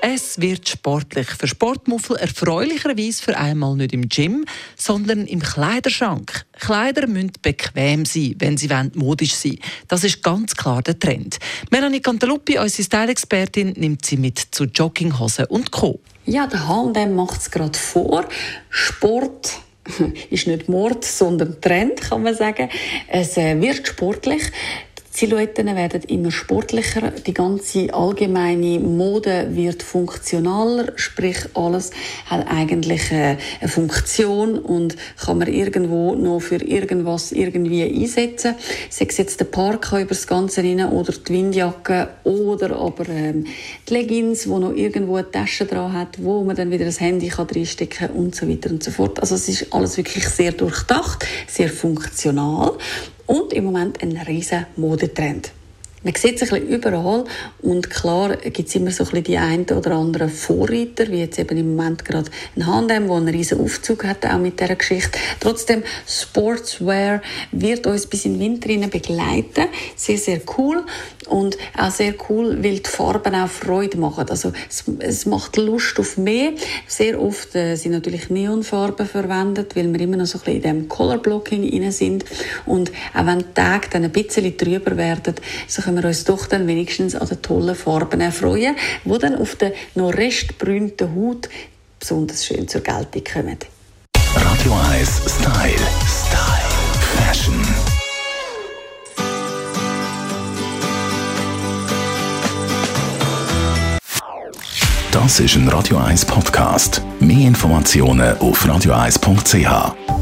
Es wird sportlich. Für Sportmuffel erfreulicherweise für einmal nicht im Gym, sondern im Kleiderschrank. Kleider müssen bequem sein, wenn sie modisch sein wollen. Das ist ganz klar der Trend. Melanie Cantaluppi, unsere Style-Expertin, nimmt sie mit zu Jogginghosen und Co. Ja, der H&M macht es gerade vor. Sport ist nicht Mord, sondern Trend, kann man sagen. Es äh, wird sportlich. Silhouetten werden immer sportlicher, die ganze allgemeine Mode wird funktionaler, sprich alles hat eigentlich eine Funktion und kann man irgendwo noch für irgendwas irgendwie einsetzen. Sei es jetzt der Parker über das Ganze rein oder die Windjacke oder aber ähm, die Leggings, wo noch irgendwo eine Tasche dran hat, wo man dann wieder das Handy kann reinstecken und so weiter und so fort. Also es ist alles wirklich sehr durchdacht, sehr funktional und im Moment ein riesen Modetrend. Man sieht es ein bisschen überall und klar gibt es immer so ein bisschen die einen oder anderen Vorreiter, wie jetzt eben im Moment gerade ein H&M, der einen riesen Aufzug hat, auch mit dieser Geschichte. Trotzdem, Sportswear wird uns bis in den Winter begleiten. Sehr, sehr cool und auch sehr cool, weil die Farben auch Freude machen. Also es, es macht Lust auf mehr. Sehr oft äh, sind natürlich Neonfarben verwendet, weil wir immer noch so ein bisschen in dem Color Blocking inne sind und auch wenn die Tage dann ein bisschen drüber werden, so können wir uns doch dann wenigstens an den tollen Farben erfreuen, die dann auf der noch restbrünten Haut besonders schön zur Geltung kommen. Radio 1 Style. Style. Fashion. Das ist ein Radio 1 Podcast. Mehr Informationen auf radio1.ch.